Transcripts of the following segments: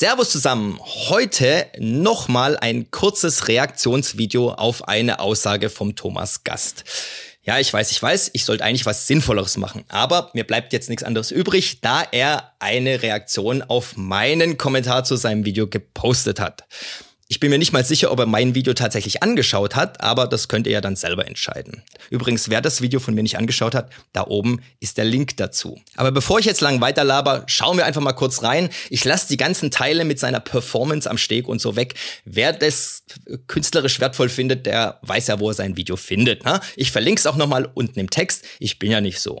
Servus zusammen. Heute nochmal ein kurzes Reaktionsvideo auf eine Aussage vom Thomas Gast. Ja, ich weiß, ich weiß, ich sollte eigentlich was Sinnvolleres machen. Aber mir bleibt jetzt nichts anderes übrig, da er eine Reaktion auf meinen Kommentar zu seinem Video gepostet hat. Ich bin mir nicht mal sicher, ob er mein Video tatsächlich angeschaut hat, aber das könnt ihr ja dann selber entscheiden. Übrigens, wer das Video von mir nicht angeschaut hat, da oben ist der Link dazu. Aber bevor ich jetzt lang weiterlaber, schauen wir einfach mal kurz rein. Ich lasse die ganzen Teile mit seiner Performance am Steg und so weg. Wer das künstlerisch wertvoll findet, der weiß ja, wo er sein Video findet. Ne? Ich verlinke es auch nochmal unten im Text. Ich bin ja nicht so.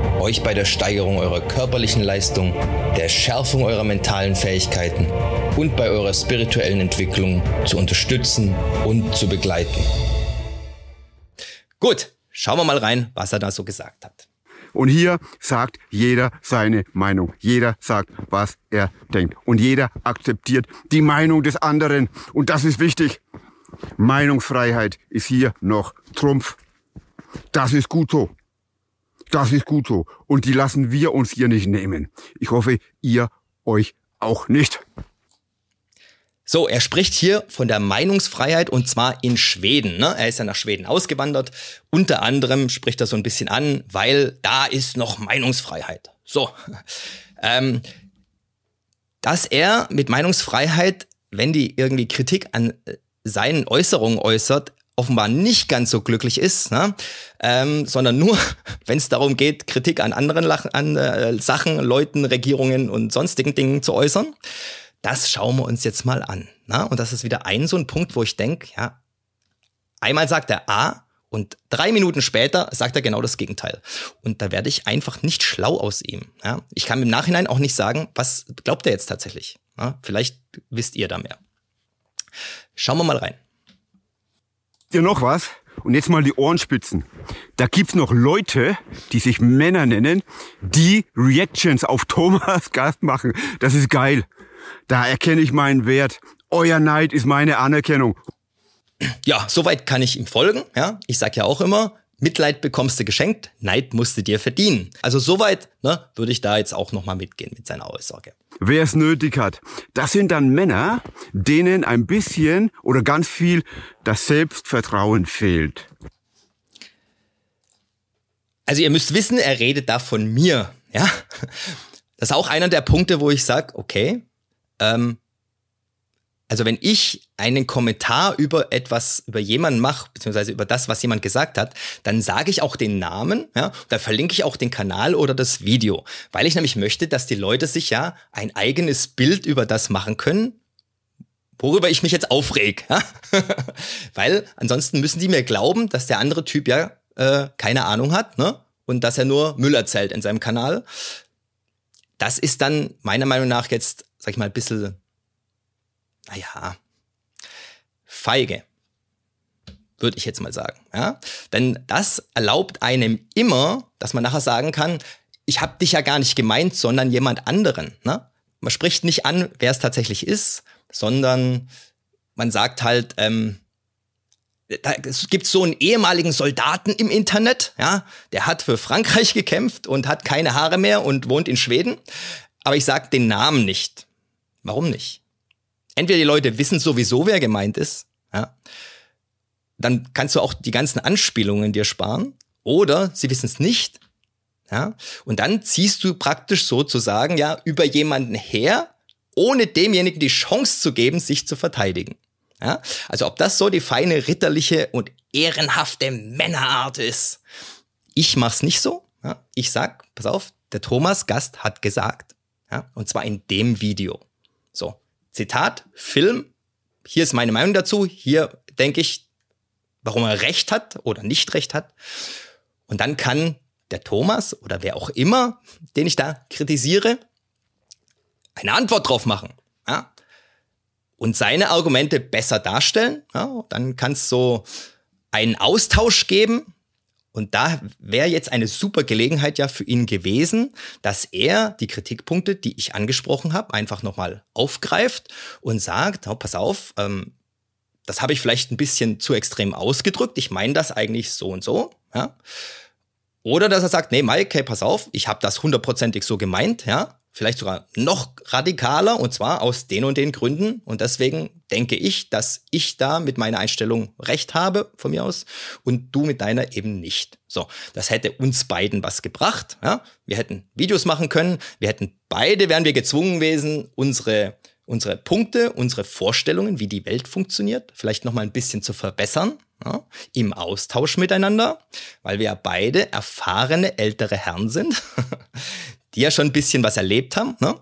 euch bei der Steigerung eurer körperlichen Leistung, der Schärfung eurer mentalen Fähigkeiten und bei eurer spirituellen Entwicklung zu unterstützen und zu begleiten. Gut, schauen wir mal rein, was er da so gesagt hat. Und hier sagt jeder seine Meinung. Jeder sagt, was er denkt. Und jeder akzeptiert die Meinung des anderen. Und das ist wichtig. Meinungsfreiheit ist hier noch Trumpf. Das ist gut so. Das ist gut so. Und die lassen wir uns hier nicht nehmen. Ich hoffe, ihr euch auch nicht. So, er spricht hier von der Meinungsfreiheit und zwar in Schweden. Ne? Er ist ja nach Schweden ausgewandert. Unter anderem spricht er so ein bisschen an, weil da ist noch Meinungsfreiheit. So, ähm, dass er mit Meinungsfreiheit, wenn die irgendwie Kritik an äh, seinen Äußerungen äußert, offenbar nicht ganz so glücklich ist, ne? ähm, sondern nur, wenn es darum geht, Kritik an anderen Lach an, äh, Sachen, Leuten, Regierungen und sonstigen Dingen zu äußern. Das schauen wir uns jetzt mal an. Na? Und das ist wieder ein so ein Punkt, wo ich denke, ja, einmal sagt er A und drei Minuten später sagt er genau das Gegenteil. Und da werde ich einfach nicht schlau aus ihm. Ja? Ich kann im Nachhinein auch nicht sagen, was glaubt er jetzt tatsächlich. Ja? Vielleicht wisst ihr da mehr. Schauen wir mal rein. Dir noch was? Und jetzt mal die Ohrenspitzen. Da gibt's noch Leute, die sich Männer nennen, die Reactions auf Thomas Gast machen. Das ist geil. Da erkenne ich meinen Wert. Euer Neid ist meine Anerkennung. Ja, soweit kann ich ihm folgen. Ja, ich sag ja auch immer, Mitleid bekommst du geschenkt, Neid musst du dir verdienen. Also soweit ne, würde ich da jetzt auch nochmal mitgehen mit seiner Aussage. Wer es nötig hat, das sind dann Männer, denen ein bisschen oder ganz viel das Selbstvertrauen fehlt. Also ihr müsst wissen, er redet da von mir. Ja, das ist auch einer der Punkte, wo ich sage, okay, ähm, also wenn ich einen Kommentar über etwas, über jemanden mache, beziehungsweise über das, was jemand gesagt hat, dann sage ich auch den Namen, ja, da verlinke ich auch den Kanal oder das Video, weil ich nämlich möchte, dass die Leute sich ja ein eigenes Bild über das machen können, worüber ich mich jetzt aufreg. Ja? weil ansonsten müssen die mir glauben, dass der andere Typ ja äh, keine Ahnung hat, ne? Und dass er nur Müll erzählt in seinem Kanal. Das ist dann meiner Meinung nach jetzt sag ich mal, ein bisschen, naja, feige, würde ich jetzt mal sagen. Ja? Denn das erlaubt einem immer, dass man nachher sagen kann, ich habe dich ja gar nicht gemeint, sondern jemand anderen. Ne? Man spricht nicht an, wer es tatsächlich ist, sondern man sagt halt, ähm, da, es gibt so einen ehemaligen Soldaten im Internet, ja, der hat für Frankreich gekämpft und hat keine Haare mehr und wohnt in Schweden. Aber ich sage den Namen nicht. Warum nicht? Entweder die Leute wissen sowieso, wer gemeint ist, ja, dann kannst du auch die ganzen Anspielungen dir sparen, oder sie wissen es nicht, ja, und dann ziehst du praktisch sozusagen ja über jemanden her, ohne demjenigen die Chance zu geben, sich zu verteidigen. Ja, also ob das so die feine ritterliche und ehrenhafte Männerart ist. Ich mach's nicht so. Ja, ich sag, pass auf, der Thomas Gast hat gesagt, ja, und zwar in dem Video. So, Zitat, Film. Hier ist meine Meinung dazu. Hier denke ich, warum er recht hat oder nicht recht hat. Und dann kann der Thomas oder wer auch immer, den ich da kritisiere, eine Antwort drauf machen. Ja? und seine Argumente besser darstellen. Ja, dann kann es so einen Austausch geben. Und da wäre jetzt eine super Gelegenheit ja für ihn gewesen, dass er die Kritikpunkte, die ich angesprochen habe, einfach nochmal aufgreift und sagt, oh, pass auf, ähm, das habe ich vielleicht ein bisschen zu extrem ausgedrückt. Ich meine das eigentlich so und so. Ja? Oder dass er sagt, nee, Mike, hey, pass auf, ich habe das hundertprozentig so gemeint, ja vielleicht sogar noch radikaler und zwar aus den und den Gründen. Und deswegen denke ich, dass ich da mit meiner Einstellung recht habe von mir aus und du mit deiner eben nicht. So, das hätte uns beiden was gebracht. Ja? Wir hätten Videos machen können, wir hätten beide, wären wir gezwungen gewesen, unsere unsere Punkte, unsere Vorstellungen, wie die Welt funktioniert, vielleicht noch mal ein bisschen zu verbessern, ja, im Austausch miteinander, weil wir ja beide erfahrene ältere Herren sind, die ja schon ein bisschen was erlebt haben. Ne?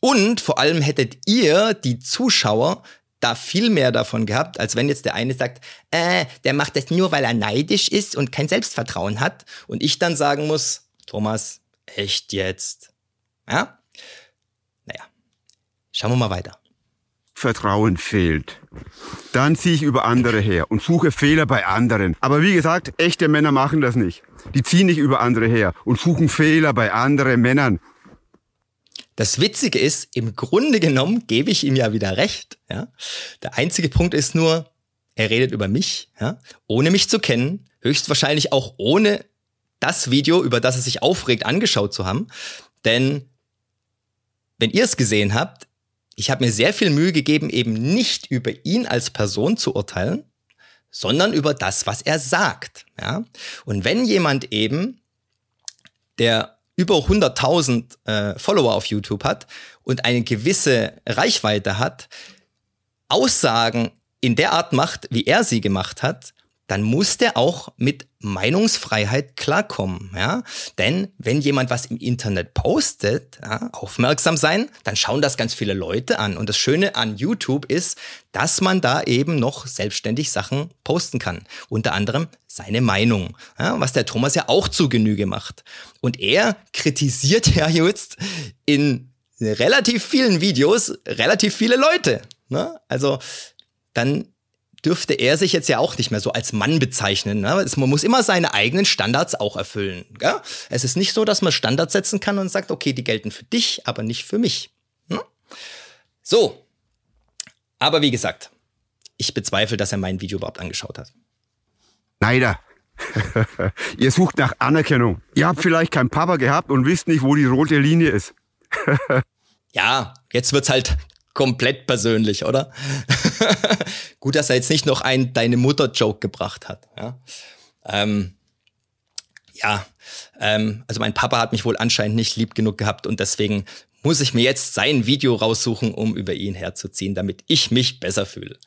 Und vor allem hättet ihr, die Zuschauer, da viel mehr davon gehabt, als wenn jetzt der eine sagt, äh, der macht das nur, weil er neidisch ist und kein Selbstvertrauen hat. Und ich dann sagen muss, Thomas, echt jetzt? Ja? Naja, schauen wir mal weiter. Vertrauen fehlt. Dann ziehe ich über andere her und suche Fehler bei anderen. Aber wie gesagt, echte Männer machen das nicht. Die ziehen nicht über andere her und suchen Fehler bei anderen Männern. Das Witzige ist, im Grunde genommen gebe ich ihm ja wieder recht. Ja? Der einzige Punkt ist nur, er redet über mich, ja? ohne mich zu kennen, höchstwahrscheinlich auch ohne das Video, über das er sich aufregt, angeschaut zu haben. Denn wenn ihr es gesehen habt, ich habe mir sehr viel Mühe gegeben, eben nicht über ihn als Person zu urteilen, sondern über das, was er sagt. Ja? Und wenn jemand eben, der über 100.000 äh, Follower auf YouTube hat und eine gewisse Reichweite hat, Aussagen in der Art macht, wie er sie gemacht hat, dann muss der auch mit Meinungsfreiheit klarkommen, ja. Denn wenn jemand was im Internet postet, ja, aufmerksam sein, dann schauen das ganz viele Leute an. Und das Schöne an YouTube ist, dass man da eben noch selbstständig Sachen posten kann. Unter anderem seine Meinung, ja, was der Thomas ja auch zu Genüge macht. Und er kritisiert ja jetzt in relativ vielen Videos relativ viele Leute. Ne? Also dann dürfte er sich jetzt ja auch nicht mehr so als Mann bezeichnen. Ne? Man muss immer seine eigenen Standards auch erfüllen. Gell? Es ist nicht so, dass man Standards setzen kann und sagt, okay, die gelten für dich, aber nicht für mich. Hm? So. Aber wie gesagt, ich bezweifle, dass er mein Video überhaupt angeschaut hat. Neider. Ihr sucht nach Anerkennung. Ihr habt vielleicht keinen Papa gehabt und wisst nicht, wo die rote Linie ist. ja, jetzt wird's halt komplett persönlich, oder? Gut, dass er jetzt nicht noch einen Deine Mutter-Joke gebracht hat. Ja, ähm, ja ähm, also mein Papa hat mich wohl anscheinend nicht lieb genug gehabt und deswegen muss ich mir jetzt sein Video raussuchen, um über ihn herzuziehen, damit ich mich besser fühle.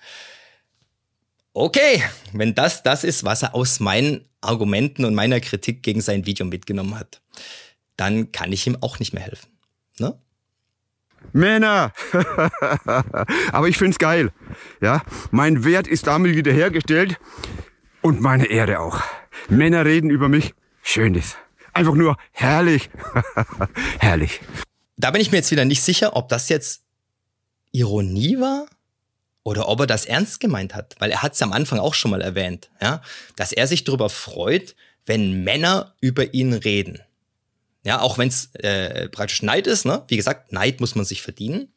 Okay, wenn das das ist, was er aus meinen Argumenten und meiner Kritik gegen sein Video mitgenommen hat, dann kann ich ihm auch nicht mehr helfen. Ne? Männer. Aber ich find's geil. Ja, mein Wert ist damit wiederhergestellt und meine Ehre auch. Männer reden über mich. Schön ist. Einfach nur herrlich. herrlich. Da bin ich mir jetzt wieder nicht sicher, ob das jetzt Ironie war oder ob er das ernst gemeint hat, weil er hat es am Anfang auch schon mal erwähnt, ja, dass er sich darüber freut, wenn Männer über ihn reden. Ja, auch wenn es äh, praktisch Neid ist, ne? Wie gesagt, Neid muss man sich verdienen.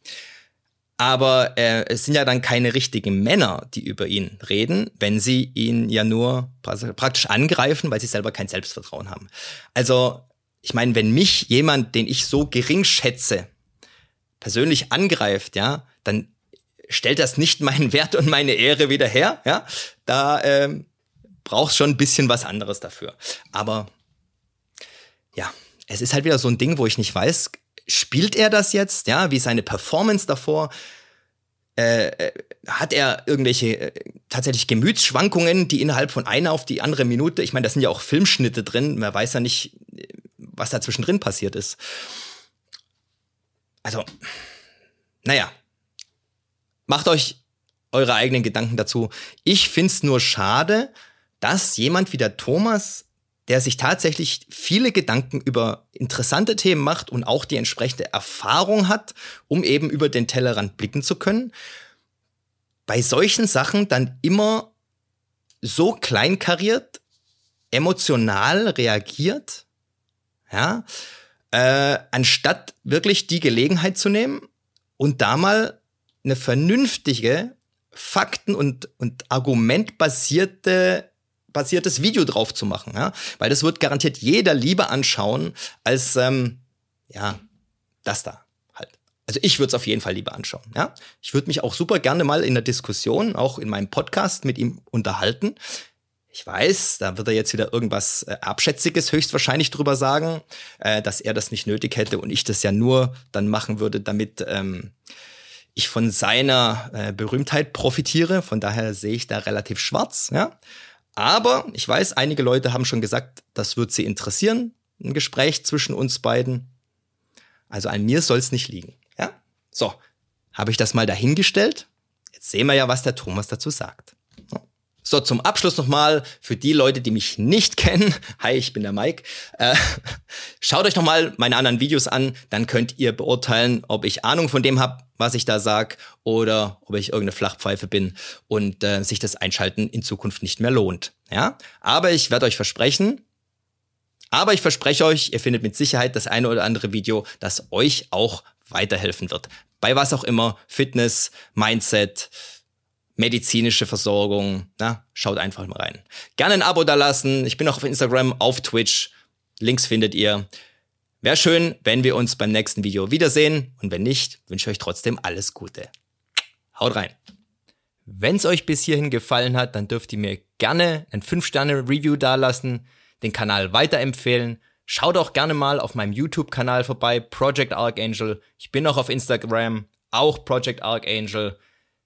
Aber äh, es sind ja dann keine richtigen Männer, die über ihn reden, wenn sie ihn ja nur praktisch angreifen, weil sie selber kein Selbstvertrauen haben. Also, ich meine, wenn mich jemand, den ich so gering schätze, persönlich angreift, ja, dann stellt das nicht meinen Wert und meine Ehre wieder her, ja. Da ähm, brauchst schon ein bisschen was anderes dafür. Aber ja, es ist halt wieder so ein Ding, wo ich nicht weiß, spielt er das jetzt? Ja, wie seine Performance davor? Äh, äh, hat er irgendwelche äh, tatsächlich Gemütsschwankungen, die innerhalb von einer auf die andere Minute, ich meine, da sind ja auch Filmschnitte drin, man weiß ja nicht, was da zwischendrin passiert ist. Also, naja, macht euch eure eigenen Gedanken dazu. Ich find's nur schade, dass jemand wie der Thomas der sich tatsächlich viele Gedanken über interessante Themen macht und auch die entsprechende Erfahrung hat, um eben über den Tellerrand blicken zu können. bei solchen Sachen dann immer so kleinkariert, emotional reagiert, ja, äh, anstatt wirklich die Gelegenheit zu nehmen und da mal eine vernünftige, Fakten- und, und argumentbasierte basiertes Video drauf zu machen, ja? weil das wird garantiert jeder lieber anschauen als ähm, ja das da halt. Also ich würde es auf jeden Fall lieber anschauen. Ja, ich würde mich auch super gerne mal in der Diskussion, auch in meinem Podcast mit ihm unterhalten. Ich weiß, da wird er jetzt wieder irgendwas äh, Abschätziges höchstwahrscheinlich drüber sagen, äh, dass er das nicht nötig hätte und ich das ja nur dann machen würde, damit ähm, ich von seiner äh, Berühmtheit profitiere. Von daher sehe ich da relativ schwarz. Ja, aber ich weiß, einige Leute haben schon gesagt, das wird sie interessieren, ein Gespräch zwischen uns beiden. Also an mir soll es nicht liegen. Ja, so habe ich das mal dahingestellt. Jetzt sehen wir ja, was der Thomas dazu sagt. So, zum Abschluss nochmal für die Leute, die mich nicht kennen. Hi, ich bin der Mike. Äh, schaut euch nochmal meine anderen Videos an, dann könnt ihr beurteilen, ob ich Ahnung von dem habe, was ich da sag, oder ob ich irgendeine Flachpfeife bin und äh, sich das Einschalten in Zukunft nicht mehr lohnt. Ja, aber ich werde euch versprechen, aber ich verspreche euch, ihr findet mit Sicherheit das eine oder andere Video, das euch auch weiterhelfen wird. Bei was auch immer, Fitness, Mindset, medizinische Versorgung. Na, schaut einfach mal rein. Gerne ein Abo da lassen. Ich bin auch auf Instagram, auf Twitch. Links findet ihr. Wäre schön, wenn wir uns beim nächsten Video wiedersehen. Und wenn nicht, wünsche ich euch trotzdem alles Gute. Haut rein. Wenn es euch bis hierhin gefallen hat, dann dürft ihr mir gerne ein 5-Sterne-Review dalassen, den Kanal weiterempfehlen. Schaut auch gerne mal auf meinem YouTube-Kanal vorbei, Project Archangel. Ich bin auch auf Instagram, auch Project Archangel.